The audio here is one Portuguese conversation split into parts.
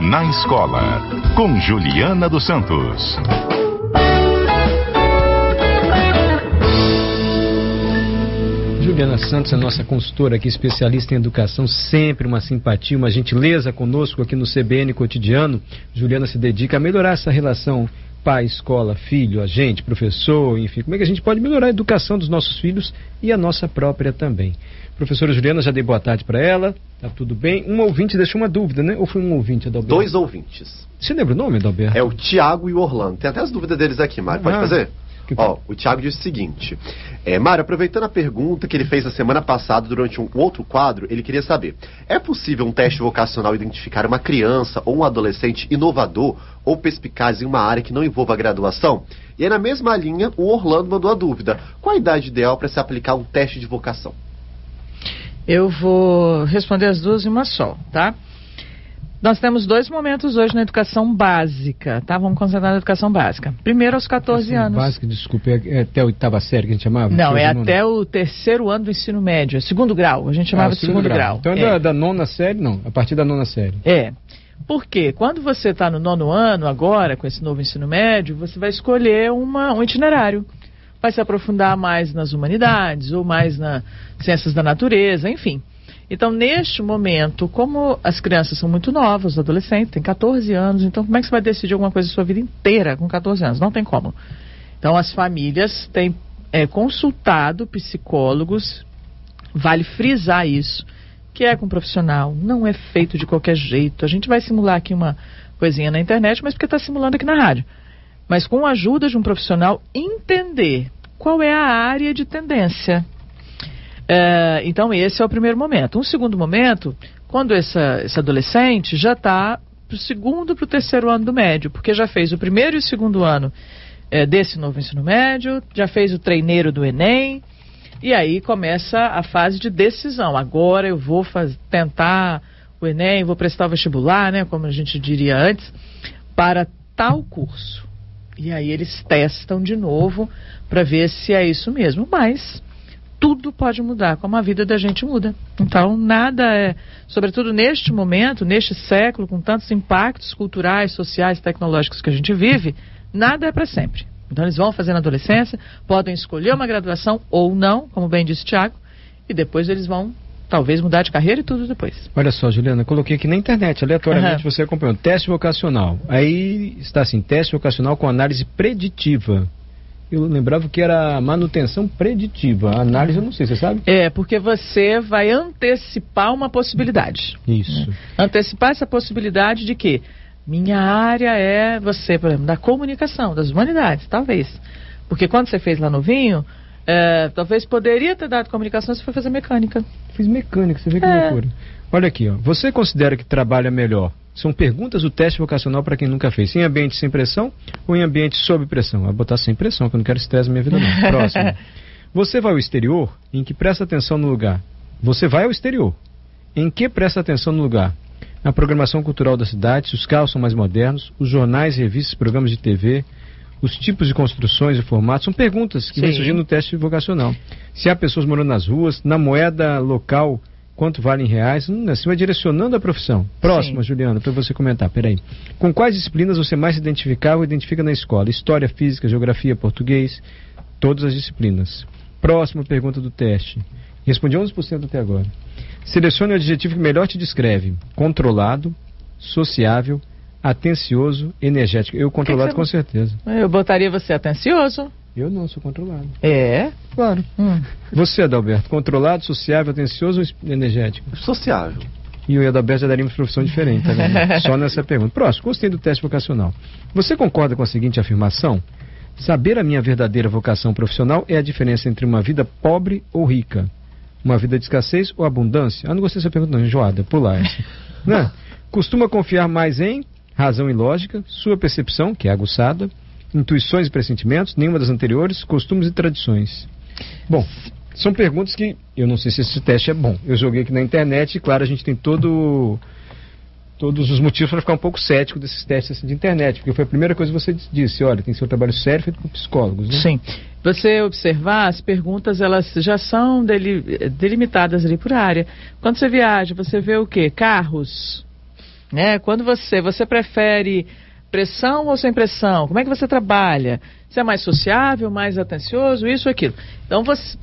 Na Escola, com Juliana dos Santos. Juliana Santos é nossa consultora aqui, especialista em educação, sempre uma simpatia, uma gentileza conosco aqui no CBN Cotidiano. Juliana se dedica a melhorar essa relação pai, escola, filho, agente, professor, enfim, como é que a gente pode melhorar a educação dos nossos filhos e a nossa própria também. Professora Juliana, já dei boa tarde para ela, tá tudo bem. Um ouvinte deixou uma dúvida, né? Ou foi um ouvinte, Adalberto? Dois ouvintes. Você lembra o nome, Adalberto? É o Tiago e o Orlando. Tem até as dúvidas deles aqui, Mário. Pode Ah. fazer? Que Ó, o Tiago diz o seguinte: é, Mário, aproveitando a pergunta que ele fez a semana passada durante um outro quadro, ele queria saber: é possível um teste vocacional identificar uma criança ou um adolescente inovador ou perspicaz em uma área que não envolva graduação? E aí, na mesma linha, o Orlando mandou a dúvida: qual a idade ideal para se aplicar um teste de vocação? Eu vou responder as duas em uma só, tá? Nós temos dois momentos hoje na educação básica, tá? Vamos concentrar na educação básica. Primeiro aos 14 anos. Básica, desculpe, é, é até a oitava série que a gente chamava? Não, é até o terceiro ano do ensino médio, é segundo grau. A gente chamava Ah, de segundo grau. Então é, É. Da, da nona série, não, a partir da nona série. É. Porque quando você está no nono ano, agora, com esse novo ensino médio, você vai escolher uma, um itinerário. Vai se aprofundar mais nas humanidades, ou mais nas ciências da natureza, enfim. Então, neste momento, como as crianças são muito novas, os adolescentes, têm 14 anos, então como é que você vai decidir alguma coisa a sua vida inteira com 14 anos? Não tem como. Então, as famílias têm é, consultado psicólogos, vale frisar isso, que é com profissional, não é feito de qualquer jeito. A gente vai simular aqui uma coisinha na internet, mas porque está simulando aqui na rádio. Mas com a ajuda de um profissional, entender qual é a área de tendência. É, então, esse é o primeiro momento. Um segundo momento, quando essa, esse adolescente já está para o segundo para o terceiro ano do médio, porque já fez o primeiro e o segundo ano é, desse novo ensino médio, já fez o treineiro do Enem, e aí começa a fase de decisão. Agora eu vou faz, tentar o Enem, vou prestar o vestibular, né, como a gente diria antes, para tal curso. E aí eles testam de novo para ver se é isso mesmo. Mas tudo pode mudar, como a vida da gente muda. Então, nada é, sobretudo neste momento, neste século, com tantos impactos culturais, sociais, tecnológicos que a gente vive, nada é para sempre. Então, eles vão fazer na adolescência, podem escolher uma graduação ou não, como bem disse o Tiago, e depois eles vão talvez mudar de carreira e tudo depois. Olha só, Juliana, coloquei aqui na internet, aleatoriamente Aham. você acompanhou. Teste vocacional. Aí está assim, teste vocacional com análise preditiva. Eu lembrava que era manutenção preditiva. Análise eu não sei, você sabe? É, porque você vai antecipar uma possibilidade. Isso. Antecipar essa possibilidade de que minha área é você, por exemplo, da comunicação, das humanidades, talvez. Porque quando você fez lá no vinho, é, talvez poderia ter dado comunicação se for fazer mecânica. Fiz mecânica, você vê que É. loucura. Olha aqui, ó. Você considera que trabalha melhor? São perguntas do teste vocacional para quem nunca fez. Em ambiente sem pressão ou em ambiente sob pressão? Vai botar sem pressão, que eu não quero estresse na minha vida, não. Próximo. Você vai ao exterior? Em que presta atenção no lugar? Você vai ao exterior? Em que presta atenção no lugar? Na programação cultural da cidade, se os carros são mais modernos, os jornais, revistas, programas de TV, os tipos de construções e formatos, são perguntas que vêm Sim. surgindo no teste vocacional. Se há pessoas morando nas ruas, na moeda local, quanto vale em reais, hum, assim vai direcionando a profissão. Próxima, Sim. Juliana, para você comentar, peraí. Com quais disciplinas você mais se identificava ou identifica na escola? História, física, geografia, português, todas as disciplinas. Próxima pergunta do teste. Respondi 11% até agora. Selecione o adjetivo que melhor te descreve. Controlado, sociável, atencioso, energético. Eu controlado você com certeza. Eu botaria você atencioso. Eu não sou controlado. É. Claro. Hum. Você, Adalberto, controlado, sociável, atencioso ou energético? Sociável. E o Adalberto já daria uma profissão diferente, tá vendo? Só nessa pergunta. Próximo, gostei do teste vocacional. Você concorda com a seguinte afirmação? Saber a minha verdadeira vocação profissional é a diferença entre uma vida pobre ou rica. Uma vida de escassez ou abundância? Ah, não gostei dessa pergunta não, enjoada, pular essa. né? Costuma confiar mais em razão e lógica, sua percepção, que é aguçada, intuições e pressentimentos, nenhuma das anteriores, costumes e tradições. Bom, são perguntas que eu não sei se esse teste é bom. Eu joguei aqui na internet e, claro, a gente tem todo todos os motivos para ficar um pouco cético desses testes assim, de internet, porque foi a primeira coisa que você disse, olha, tem um trabalho sério feito por psicólogos, né? Sim. Você observar, as perguntas elas já são deli- delimitadas ali por área. Quando você viaja, você vê o quê? Carros, Né? Quando você, você prefere pressão ou sem pressão? Como é que você trabalha? Você é mais sociável, mais atencioso, isso ou aquilo? Então você,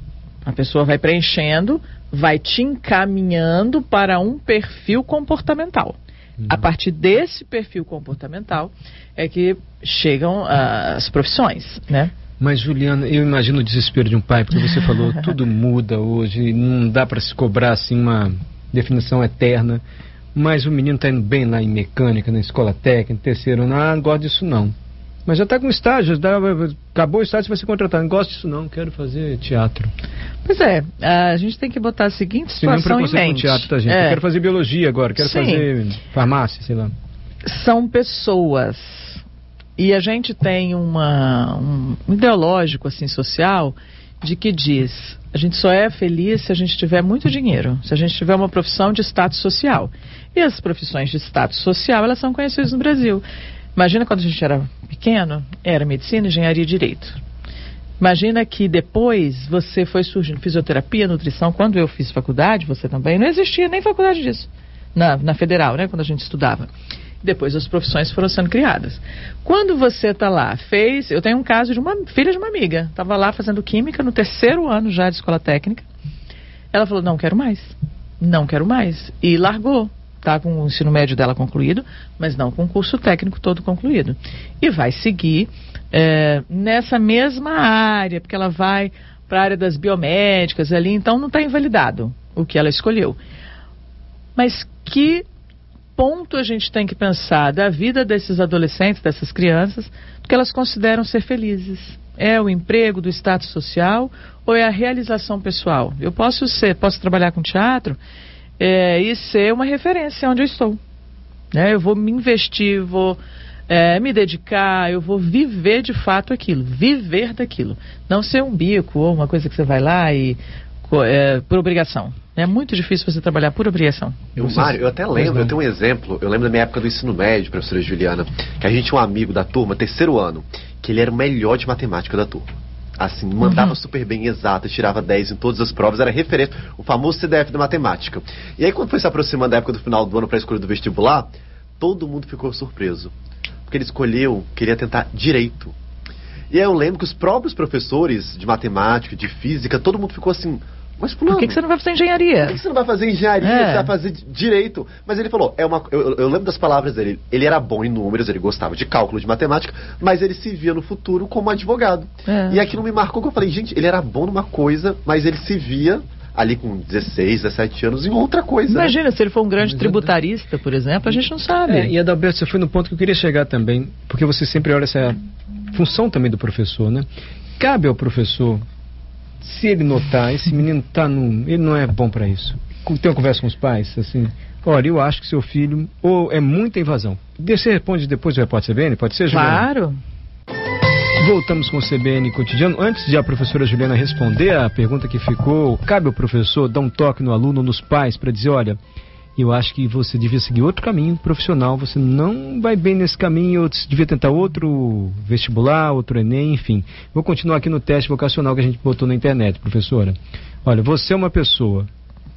a pessoa vai preenchendo, vai te encaminhando para um perfil comportamental. Uhum. A partir desse perfil comportamental é que chegam uh, as profissões, né? Mas, Juliana, eu imagino o desespero de um pai, porque você falou, tudo muda hoje, não dá para se cobrar assim uma definição eterna. Mas o menino está indo bem lá em mecânica, na escola técnica, terceiro ano, ah, não gosto disso não. Mas já está com estágio, acabou o estágio, você vai ser contratado. Não gosto disso não, quero fazer teatro. Pois é, a gente tem que botar a seguinte situação em mente. com teatro, tá, gente? É. Eu quero fazer biologia agora, quero Sim. fazer farmácia, sei lá. São pessoas e a gente tem uma, um ideológico assim social de que diz a gente só é feliz se a gente tiver muito dinheiro, se a gente tiver uma profissão de status social. E as profissões de status social, elas são conhecidas no Brasil. Imagina quando a gente era pequeno, era medicina, engenharia e direito. Imagina que depois você foi surgindo fisioterapia, nutrição. Quando eu fiz faculdade, você também, não existia nem faculdade disso. Na, na federal, né, quando a gente estudava. Depois as profissões foram sendo criadas. Quando você está lá, fez. Eu tenho um caso de uma filha de uma amiga. Estava lá fazendo química no terceiro ano já de escola técnica. Ela falou: não quero mais. Não quero mais. E largou. Está com o ensino médio dela concluído, mas não com o curso técnico todo concluído. E vai seguir é, nessa mesma área, porque ela vai para a área das biomédicas ali, então não está invalidado o que ela escolheu. Mas que ponto a gente tem que pensar da vida desses adolescentes, dessas crianças, do que elas consideram ser felizes? É o emprego, do status social ou é a realização pessoal? Eu posso ser, posso trabalhar com teatro é, e ser uma referência onde eu estou. Né? Eu vou me investir, vou é, me dedicar, eu vou viver de fato aquilo, viver daquilo. Não ser um bico ou uma coisa que você vai lá e é, por obrigação. É muito difícil você trabalhar por obrigação. Eu, Mário, eu até lembro, eu tenho um exemplo, eu lembro da minha época do ensino médio, professora Juliana, que a gente tinha um amigo da turma, terceiro ano, que ele era o melhor de matemática da turma. Assim, mandava uhum. super bem exato, tirava 10 em todas as provas, era referência, o famoso CDF da matemática. E aí, quando foi se aproximando da época do final do ano para a escolha do vestibular, todo mundo ficou surpreso. Porque ele escolheu, queria tentar direito. E aí eu lembro que os próprios professores de matemática, de física, todo mundo ficou assim, mas Por que, que, você não vai fazer engenharia? Por que, você não vai fazer engenharia? É. Você vai fazer direito? Mas ele falou, é uma, eu, eu, lembro das palavras dele. Ele era bom em números, ele gostava de cálculo, de matemática, mas ele se via no futuro como advogado. É. E aquilo me marcou que eu falei, gente, ele era bom numa coisa, mas ele se via ali com 16, 17 anos em outra coisa. Imagina, né? se ele for um grande tributarista, por exemplo, a gente não sabe. É, e Adalberto, você foi no ponto que eu queria chegar também, porque você sempre olha essa função também do professor, né? Cabe ao professor se ele notar, esse menino tá no, ele não é bom para isso. Tem uma conversa com os pais, assim, olha, eu acho que seu filho ou é muita invasão. Você responde depois do repórter CBN, pode ser, Juliana? Claro. Voltamos com o CBN Cotidiano. Antes de a professora Juliana responder a pergunta que ficou, cabe ao professor dar um toque no aluno, nos pais, para dizer, olha, eu acho que você devia seguir outro caminho profissional, você não vai bem nesse caminho, você devia tentar outro vestibular, outro Enem, enfim. Vou continuar aqui no teste vocacional que a gente botou na internet, professora. Olha, você é uma pessoa.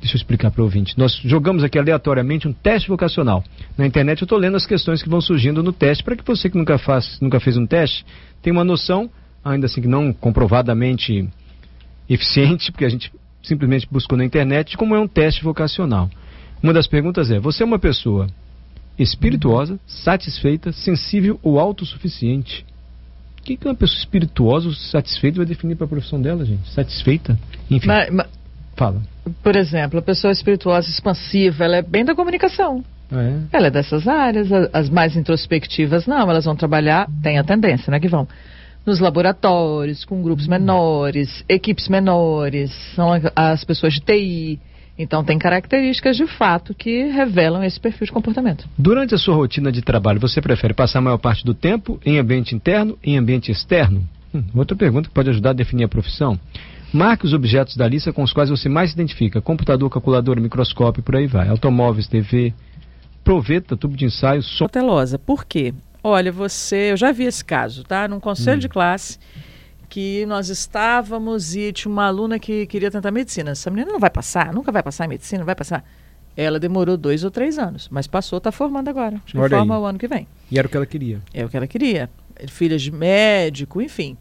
Deixa eu explicar para o ouvinte. Nós jogamos aqui aleatoriamente um teste vocacional. Na internet eu estou lendo as questões que vão surgindo no teste, para que você que nunca, faz, nunca fez um teste tenha uma noção, ainda assim que não comprovadamente eficiente, porque a gente simplesmente buscou na internet, como é um teste vocacional. Uma das perguntas é: você é uma pessoa espirituosa, satisfeita, sensível ou autossuficiente? O que, que uma pessoa espirituosa ou satisfeita vai definir para a profissão dela, gente? Satisfeita? Enfim. Mas, mas, fala. Por exemplo, a pessoa espirituosa expansiva, ela é bem da comunicação. É. Ela é dessas áreas, as mais introspectivas não, elas vão trabalhar, tem a tendência, né, que vão nos laboratórios, com grupos menores, equipes menores, são as pessoas de TI, então, tem características de fato que revelam esse perfil de comportamento. Durante a sua rotina de trabalho, você prefere passar a maior parte do tempo em ambiente interno em ambiente externo? Hum, outra pergunta que pode ajudar a definir a profissão. Marque os objetos da lista com os quais você mais se identifica: computador, calculadora, microscópio, por aí vai. Automóveis, TV, proveta, tubo de ensaio, som. Telosa, por quê? Olha, você, eu já vi esse caso, tá? Num conselho hum. de classe que nós estávamos e tinha uma aluna que queria tentar medicina. Essa menina não vai passar, nunca vai passar em medicina, não vai passar. Ela demorou dois ou três anos, mas passou, está formando agora. Olha forma aí. o ano que vem. E era o que ela queria. É o que ela queria. Filhas de médico, enfim.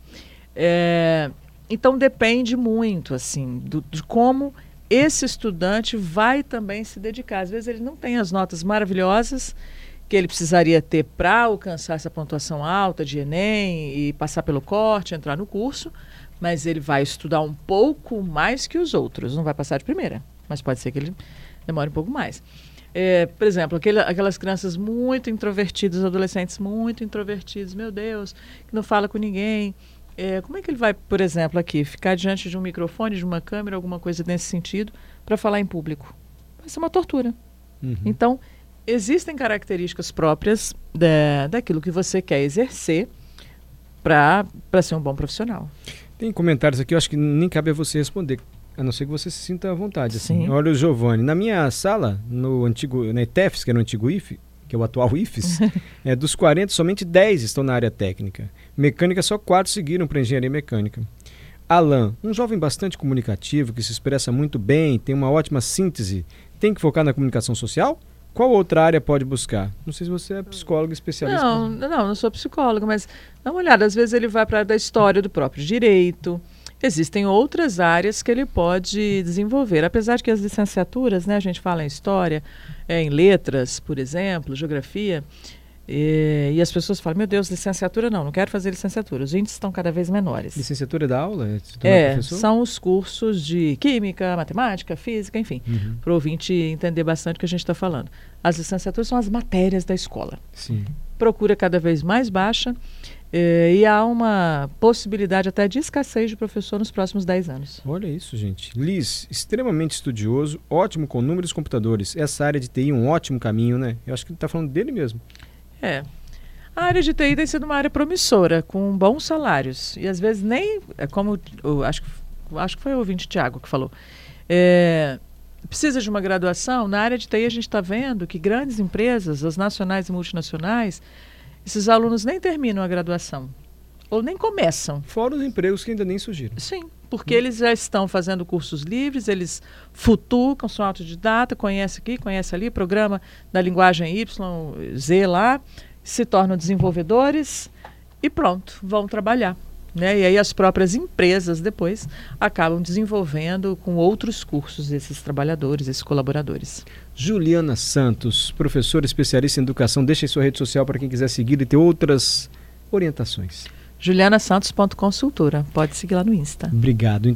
É, então depende muito, assim, do- de como esse estudante vai também se dedicar. Às vezes ele não tem as notas maravilhosas que ele precisaria ter para alcançar essa pontuação alta de Enem e passar pelo corte, entrar no curso, mas ele vai estudar um pouco mais que os outros. Não vai passar de primeira, mas pode ser que ele demore um pouco mais. É, por exemplo, aquele- aquelas crianças muito introvertidas, adolescentes muito introvertidos, meu Deus, que não fala com ninguém. É, como é que ele vai, por exemplo, aqui, ficar diante de um microfone, de uma câmera, alguma coisa nesse sentido, para falar em público? Vai ser uma tortura. Uhum. Então, existem características próprias da, daquilo que você quer exercer para ser um bom profissional. Tem comentários aqui, eu acho que nem cabe a você responder, a não ser que você se sinta à vontade. Assim. Sim. Olha o Giovanni, na minha sala, no antigo, na ITEFS, que era o antigo IFE, que é o atual IFES, é, dos 40, somente 10 estão na área técnica. Mecânica, só 4 seguiram para engenharia mecânica. Alan, um jovem bastante comunicativo, que se expressa muito bem, tem uma ótima síntese, tem que focar na comunicação social? Qual outra área pode buscar? Não sei se você é psicólogo especialista. Não, não, não sou psicóloga, mas dá uma olhada. Às vezes ele vai para a área da história do próprio direito. Existem outras áreas que ele pode desenvolver. Apesar de que as licenciaturas, né, a gente fala em história, é, em letras, por exemplo, geografia, e, e as pessoas falam: meu Deus, licenciatura não, não quero fazer licenciatura. Os índices estão cada vez menores. Licenciatura da aula? É, É, professor? são os cursos de química, matemática, física, enfim, Uhum. para o ouvinte entender bastante o que a gente está falando. As licenciaturas são as matérias da escola Sim. procura cada vez mais baixa eh, e há uma possibilidade até de escassez de professor nos próximos 10 anos. Olha isso, gente. Liz, extremamente estudioso, ótimo com números computadores. Essa área de TI é um ótimo caminho, né? Eu acho que ele está falando dele mesmo. É. A área de TI tem sido uma área promissora, com bons salários. E às vezes nem, é como eu acho, que- acho que foi o ouvinte Tiago que falou, é, precisa de uma graduação. Na área de TI a gente está vendo que grandes empresas, as nacionais e multinacionais, esses alunos nem terminam a graduação. Ou nem começam. Fora os empregos que ainda nem surgiram. Sim, porque eles já estão fazendo cursos livres, eles futucam, são autodidata, conhece aqui, conhece ali, programa da linguagem Y, Z lá, se tornam desenvolvedores e pronto, vão trabalhar. Né? E aí as próprias empresas depois acabam desenvolvendo com outros cursos esses trabalhadores, esses colaboradores. Juliana Santos, professora especialista em educação. Deixa aí sua rede social para quem quiser seguir e ter outras orientações. julianasantos.consultora, pode seguir lá no Insta. Obrigado.